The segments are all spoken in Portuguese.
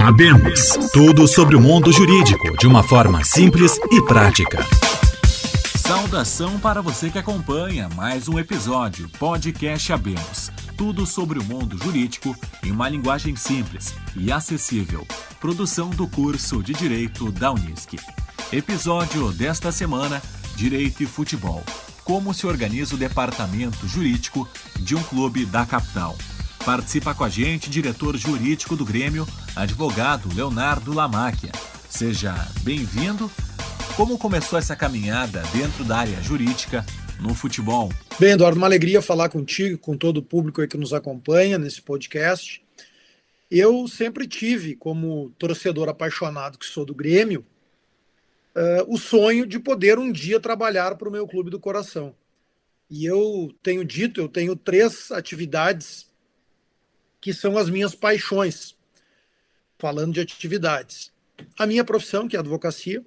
Abemos tudo sobre o mundo jurídico de uma forma simples e prática. Saudação para você que acompanha mais um episódio Podcast Abemos. Tudo sobre o mundo jurídico em uma linguagem simples e acessível. Produção do curso de Direito da Unisc. Episódio desta semana: Direito e Futebol. Como se organiza o departamento jurídico de um clube da capital. Participa com a gente diretor jurídico do Grêmio, advogado Leonardo Lamáquia. Seja bem-vindo. Como começou essa caminhada dentro da área jurídica no futebol? Bem, Eduardo, uma alegria falar contigo, com todo o público que nos acompanha nesse podcast. Eu sempre tive, como torcedor apaixonado que sou do Grêmio, uh, o sonho de poder um dia trabalhar para o meu clube do coração. E eu tenho dito, eu tenho três atividades que são as minhas paixões, falando de atividades. A minha profissão, que é a advocacia,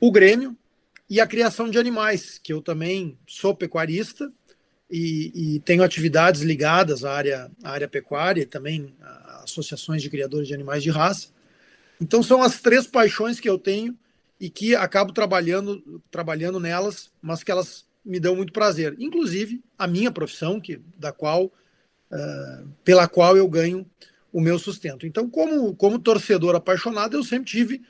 o Grêmio e a criação de animais, que eu também sou pecuarista e, e tenho atividades ligadas à área, à área pecuária e também a associações de criadores de animais de raça. Então são as três paixões que eu tenho e que acabo trabalhando, trabalhando nelas, mas que elas me dão muito prazer. Inclusive a minha profissão, que da qual uh, pela qual eu ganho o meu sustento. Então, como, como torcedor apaixonado, eu sempre tive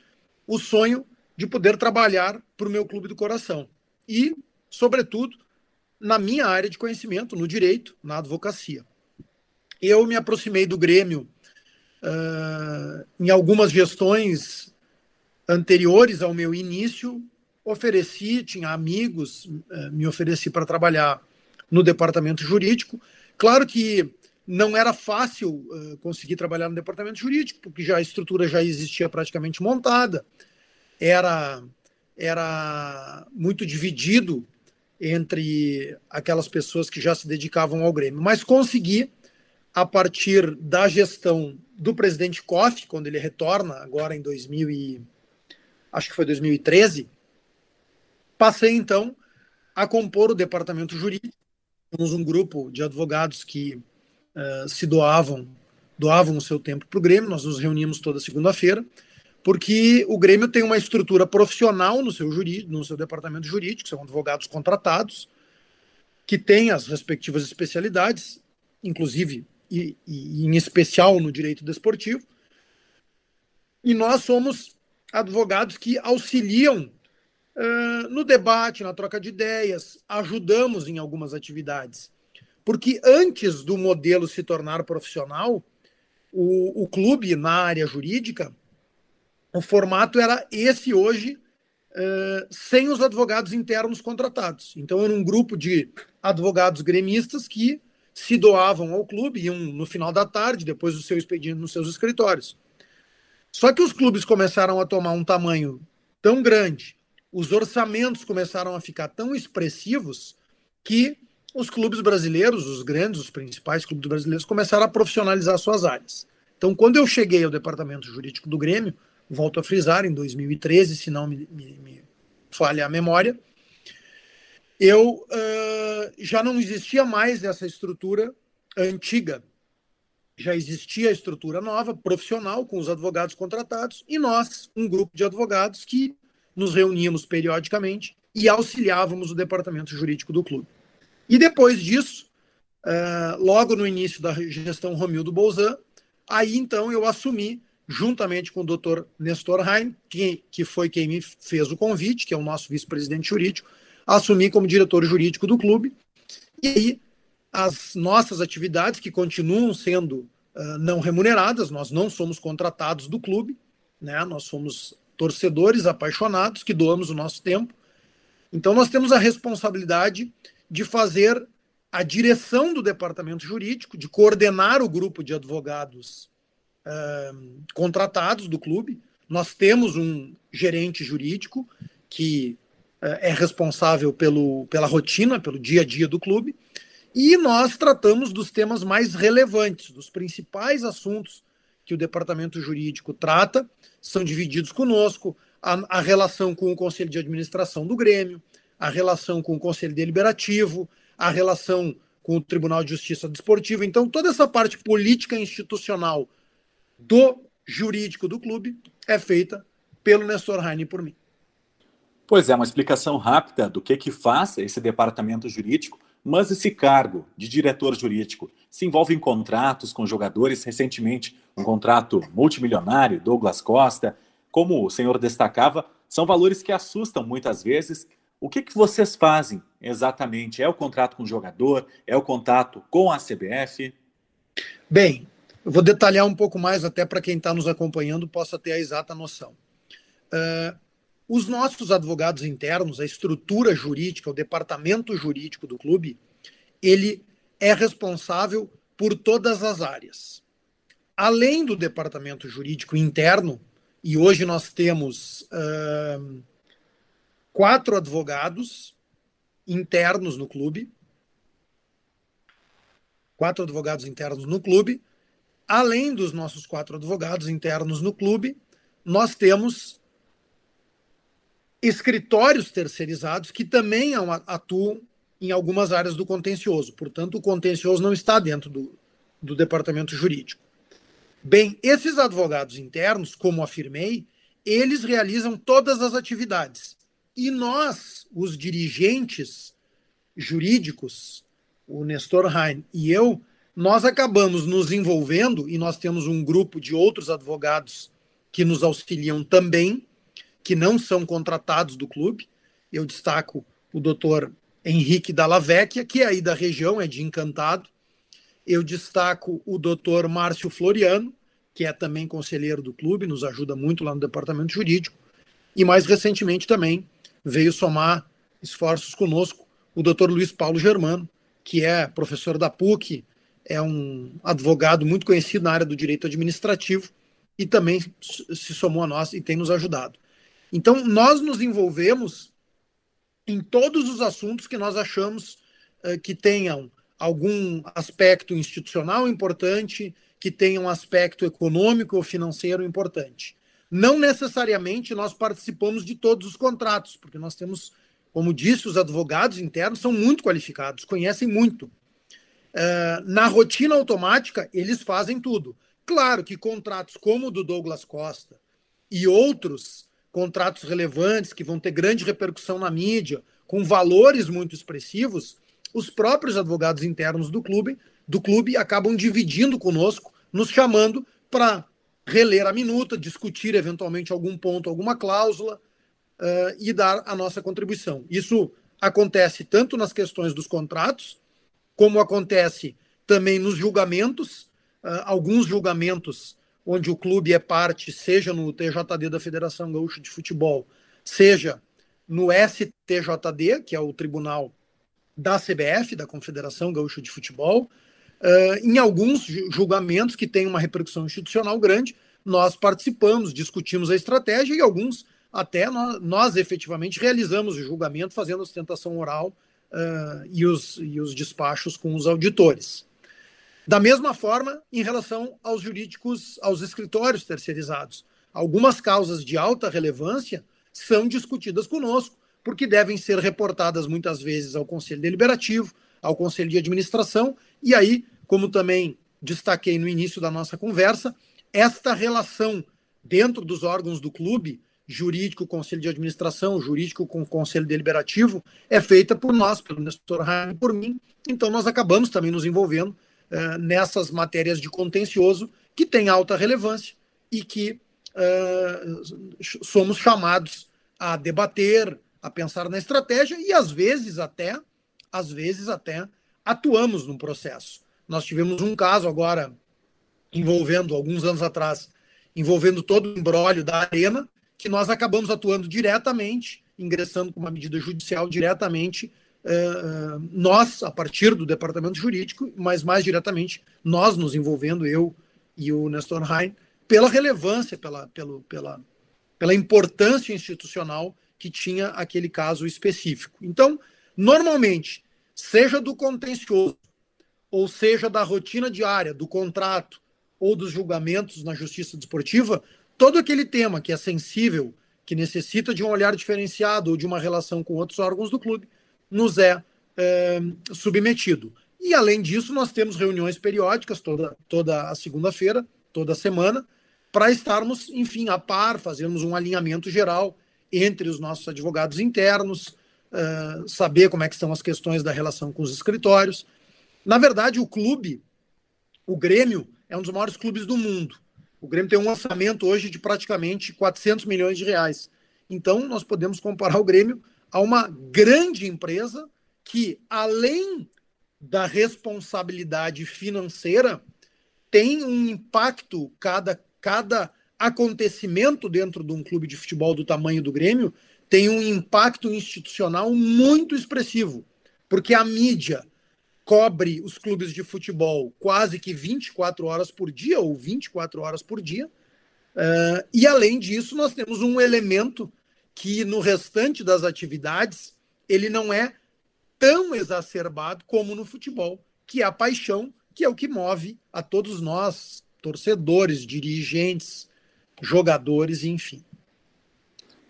o sonho de poder trabalhar para o meu clube do coração. E, sobretudo, na minha área de conhecimento, no direito, na advocacia. Eu me aproximei do Grêmio uh, em algumas gestões anteriores ao meu início, ofereci, tinha amigos, uh, me ofereci para trabalhar no departamento jurídico, Claro que não era fácil uh, conseguir trabalhar no departamento jurídico, porque já a estrutura já existia praticamente montada, era, era muito dividido entre aquelas pessoas que já se dedicavam ao Grêmio, mas consegui, a partir da gestão do presidente Koff, quando ele retorna agora em 2000 e, acho que foi 2013, passei então a compor o departamento jurídico temos um grupo de advogados que uh, se doavam, doavam o seu tempo para o Grêmio. Nós nos reunimos toda segunda-feira, porque o Grêmio tem uma estrutura profissional no seu, jurídico, no seu departamento jurídico, são advogados contratados, que têm as respectivas especialidades, inclusive e, e, em especial no direito desportivo. E nós somos advogados que auxiliam uh, no debate, na troca de ideias, ajudamos em algumas atividades. Porque antes do modelo se tornar profissional, o, o clube na área jurídica, o formato era esse hoje, uh, sem os advogados internos contratados. Então, era um grupo de advogados gremistas que se doavam ao clube, iam no final da tarde, depois do seu expediente nos seus escritórios. Só que os clubes começaram a tomar um tamanho tão grande os orçamentos começaram a ficar tão expressivos que os clubes brasileiros, os grandes, os principais clubes brasileiros, começaram a profissionalizar suas áreas. Então, quando eu cheguei ao departamento jurídico do Grêmio, volto a frisar, em 2013, se não me, me, me falha a memória, eu uh, já não existia mais essa estrutura antiga. Já existia a estrutura nova, profissional, com os advogados contratados, e nós, um grupo de advogados que nos reuníamos periodicamente e auxiliávamos o departamento jurídico do clube. E depois disso, uh, logo no início da gestão Romildo Bolzan, aí então eu assumi, juntamente com o doutor Nestor Heim, que, que foi quem me fez o convite, que é o nosso vice-presidente jurídico, assumi como diretor jurídico do clube. E aí as nossas atividades, que continuam sendo uh, não remuneradas, nós não somos contratados do clube, né? nós somos torcedores apaixonados que doamos o nosso tempo. Então, nós temos a responsabilidade de fazer a direção do departamento jurídico, de coordenar o grupo de advogados uh, contratados do clube. Nós temos um gerente jurídico que uh, é responsável pelo, pela rotina, pelo dia a dia do clube, e nós tratamos dos temas mais relevantes, dos principais assuntos que o departamento jurídico trata, são divididos conosco, a, a, relação com o Conselho de Administração do Grêmio, a relação com o Conselho Deliberativo, a relação com o Tribunal de Justiça Desportiva. Então, toda essa parte política institucional do jurídico do clube é feita pelo Nestor Heine e por mim. Pois é, uma explicação rápida do que, que faz esse departamento jurídico, mas esse cargo de diretor jurídico se envolve em contratos com jogadores. Recentemente, um contrato multimilionário, Douglas Costa. Como o senhor destacava, são valores que assustam muitas vezes. O que, que vocês fazem exatamente? É o contrato com o jogador? É o contato com a CBF? Bem, eu vou detalhar um pouco mais, até para quem está nos acompanhando possa ter a exata noção. Uh, os nossos advogados internos, a estrutura jurídica, o departamento jurídico do clube, ele é responsável por todas as áreas. Além do departamento jurídico interno, e hoje nós temos uh, quatro advogados internos no clube, quatro advogados internos no clube. Além dos nossos quatro advogados internos no clube, nós temos escritórios terceirizados que também atuam em algumas áreas do contencioso. Portanto, o contencioso não está dentro do, do departamento jurídico. Bem, esses advogados internos, como afirmei, eles realizam todas as atividades. E nós, os dirigentes jurídicos, o Nestor Hein e eu, nós acabamos nos envolvendo, e nós temos um grupo de outros advogados que nos auxiliam também, que não são contratados do clube. Eu destaco o doutor Henrique Dallavecchia, que é aí da região, é de Encantado. Eu destaco o doutor Márcio Floriano, que é também conselheiro do clube, nos ajuda muito lá no departamento jurídico. E mais recentemente também veio somar esforços conosco o doutor Luiz Paulo Germano, que é professor da PUC, é um advogado muito conhecido na área do direito administrativo e também se somou a nós e tem nos ajudado. Então, nós nos envolvemos em todos os assuntos que nós achamos uh, que tenham algum aspecto institucional importante, que tenham aspecto econômico ou financeiro importante. Não necessariamente nós participamos de todos os contratos, porque nós temos, como disse, os advogados internos são muito qualificados, conhecem muito. Uh, na rotina automática, eles fazem tudo. Claro que contratos como o do Douglas Costa e outros contratos relevantes que vão ter grande repercussão na mídia, com valores muito expressivos, os próprios advogados internos do clube, do clube acabam dividindo conosco, nos chamando para reler a minuta, discutir eventualmente algum ponto, alguma cláusula uh, e dar a nossa contribuição. Isso acontece tanto nas questões dos contratos, como acontece também nos julgamentos, uh, alguns julgamentos onde o clube é parte, seja no TJD da Federação Gaúcha de Futebol, seja no STJD, que é o tribunal da CBF, da Confederação Gaúcha de Futebol, uh, em alguns julgamentos que têm uma repercussão institucional grande, nós participamos, discutimos a estratégia e alguns até nós, nós efetivamente realizamos o julgamento, fazendo a ostentação oral uh, e, os, e os despachos com os auditores. Da mesma forma, em relação aos jurídicos, aos escritórios terceirizados. Algumas causas de alta relevância são discutidas conosco, porque devem ser reportadas muitas vezes ao Conselho Deliberativo, ao Conselho de Administração, e aí, como também destaquei no início da nossa conversa, esta relação dentro dos órgãos do clube, jurídico, conselho de administração, jurídico com conselho deliberativo, é feita por nós, pelo Nestor Raim, por mim. Então, nós acabamos também nos envolvendo uh, nessas matérias de contencioso que têm alta relevância e que uh, somos chamados a debater, a pensar na estratégia e às vezes até, às vezes até atuamos no processo. Nós tivemos um caso agora envolvendo alguns anos atrás, envolvendo todo o embrólio da arena, que nós acabamos atuando diretamente, ingressando com uma medida judicial diretamente nós, a partir do departamento jurídico, mas mais diretamente nós nos envolvendo, eu e o Nestor Hein, pela relevância, pela, pelo, pela, pela importância institucional que tinha aquele caso específico. Então, normalmente, seja do contencioso, ou seja da rotina diária, do contrato ou dos julgamentos na justiça desportiva, todo aquele tema que é sensível, que necessita de um olhar diferenciado ou de uma relação com outros órgãos do clube, nos é, é submetido. E além disso, nós temos reuniões periódicas toda, toda a segunda-feira, toda semana, para estarmos, enfim, a par, fazermos um alinhamento geral entre os nossos advogados internos, uh, saber como é que estão as questões da relação com os escritórios. Na verdade, o clube, o Grêmio, é um dos maiores clubes do mundo. O Grêmio tem um orçamento hoje de praticamente 400 milhões de reais. Então, nós podemos comparar o Grêmio a uma grande empresa que, além da responsabilidade financeira, tem um impacto, cada, cada acontecimento dentro de um clube de futebol do tamanho do Grêmio tem um impacto institucional muito expressivo, porque a mídia cobre os clubes de futebol quase que 24 horas por dia ou 24 horas por dia. Uh, e além disso, nós temos um elemento que no restante das atividades ele não é tão exacerbado como no futebol, que é a paixão, que é o que move a todos nós, torcedores, dirigentes, jogadores, enfim.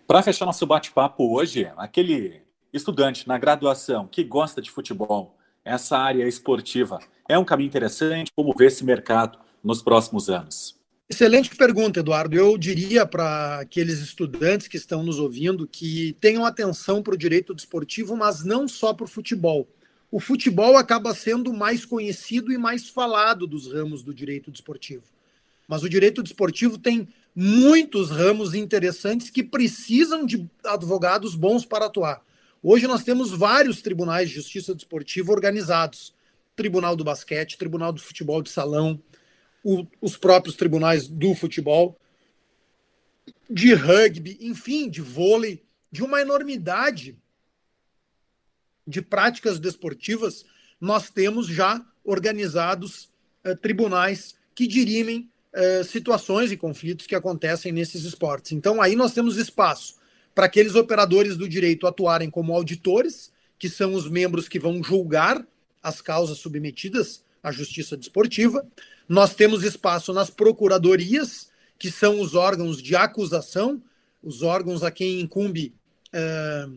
Para fechar nosso bate-papo hoje, aquele estudante na graduação que gosta de futebol, essa área esportiva, é um caminho interessante? Como vê esse mercado nos próximos anos? Excelente pergunta, Eduardo. Eu diria para aqueles estudantes que estão nos ouvindo que tenham atenção para o direito desportivo, mas não só para o futebol. O futebol acaba sendo mais conhecido e mais falado dos ramos do direito desportivo. Mas o direito desportivo tem muitos ramos interessantes que precisam de advogados bons para atuar. Hoje nós temos vários tribunais de justiça desportiva organizados: Tribunal do Basquete, Tribunal do Futebol de Salão, o, os próprios tribunais do futebol, de rugby, enfim, de vôlei, de uma enormidade de práticas desportivas, nós temos já organizados uh, tribunais que dirimem uh, situações e conflitos que acontecem nesses esportes. Então, aí nós temos espaço para aqueles operadores do direito atuarem como auditores, que são os membros que vão julgar as causas submetidas à justiça desportiva. Nós temos espaço nas procuradorias, que são os órgãos de acusação, os órgãos a quem incumbe é,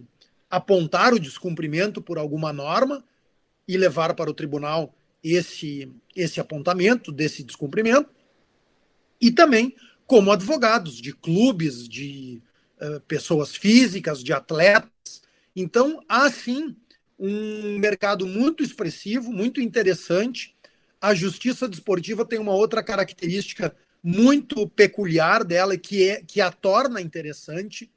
apontar o descumprimento por alguma norma e levar para o tribunal esse, esse apontamento desse descumprimento. E também como advogados de clubes, de uh, pessoas físicas, de atletas. Então, há sim um mercado muito expressivo, muito interessante, a justiça desportiva tem uma outra característica muito peculiar dela, que, é, que a torna interessante.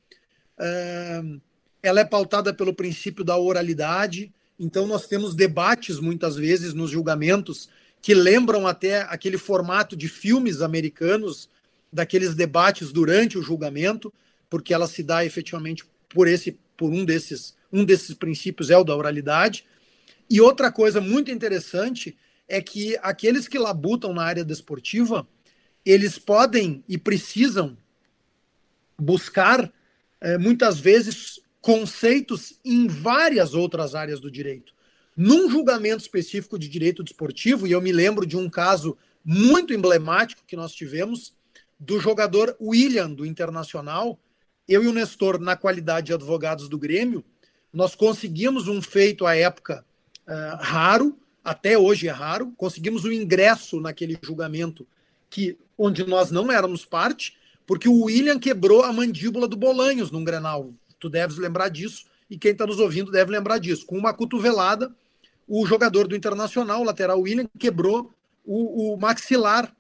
Ela é pautada pelo princípio da oralidade, então nós temos debates muitas vezes nos julgamentos que lembram até aquele formato de filmes americanos, daqueles debates durante o julgamento, porque ela se dá efetivamente por esse por um desses um desses princípios é o da oralidade. E outra coisa muito interessante é que aqueles que labutam na área desportiva, eles podem e precisam buscar é, muitas vezes conceitos em várias outras áreas do direito. Num julgamento específico de direito desportivo, e eu me lembro de um caso muito emblemático que nós tivemos do jogador William do Internacional, eu e o Nestor, na qualidade de advogados do Grêmio, nós conseguimos um feito à época uh, raro, até hoje é raro, conseguimos o ingresso naquele julgamento que onde nós não éramos parte, porque o William quebrou a mandíbula do Bolanhos num Grenal. Tu deves lembrar disso e quem está nos ouvindo deve lembrar disso. Com uma cotovelada, o jogador do Internacional, o lateral William, quebrou o, o maxilar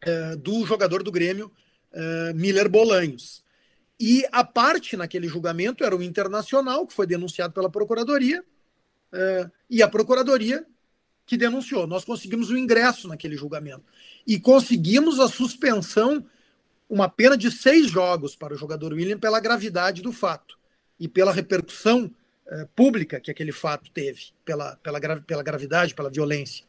é, do jogador do Grêmio, é, Miller Bolanhos. E a parte naquele julgamento era o Internacional, que foi denunciado pela Procuradoria, uh, e a Procuradoria que denunciou. Nós conseguimos o ingresso naquele julgamento. E conseguimos a suspensão, uma pena de seis jogos para o jogador William pela gravidade do fato e pela repercussão uh, pública que aquele fato teve, pela, pela, pela gravidade, pela violência.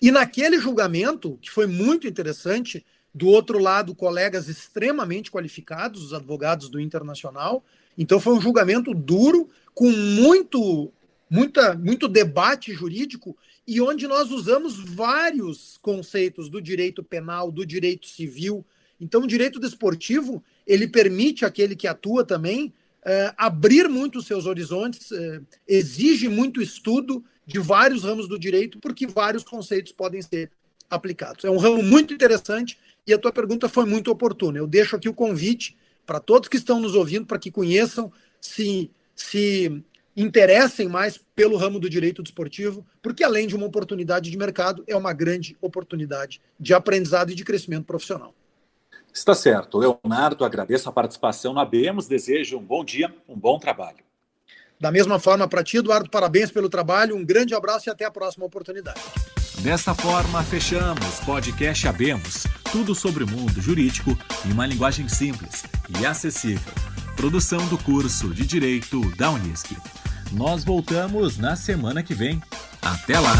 E naquele julgamento, que foi muito interessante, do outro lado, colegas extremamente qualificados, os advogados do Internacional. Então, foi um julgamento duro, com muito muita, muito debate jurídico e onde nós usamos vários conceitos do direito penal, do direito civil. Então, o direito desportivo ele permite aquele que atua também é, abrir muito os seus horizontes, é, exige muito estudo de vários ramos do direito, porque vários conceitos podem ser aplicados. É um ramo muito interessante e a tua pergunta foi muito oportuna. Eu deixo aqui o convite para todos que estão nos ouvindo para que conheçam, se, se interessem mais pelo ramo do direito desportivo, porque além de uma oportunidade de mercado, é uma grande oportunidade de aprendizado e de crescimento profissional. Está certo. Leonardo, agradeço a participação na BEMOS, desejo um bom dia, um bom trabalho. Da mesma forma para ti, Eduardo, parabéns pelo trabalho, um grande abraço e até a próxima oportunidade. Desta forma, fechamos podcast Abemos, tudo sobre o mundo jurídico em uma linguagem simples e acessível. Produção do curso de Direito da Unisc. Nós voltamos na semana que vem. Até lá!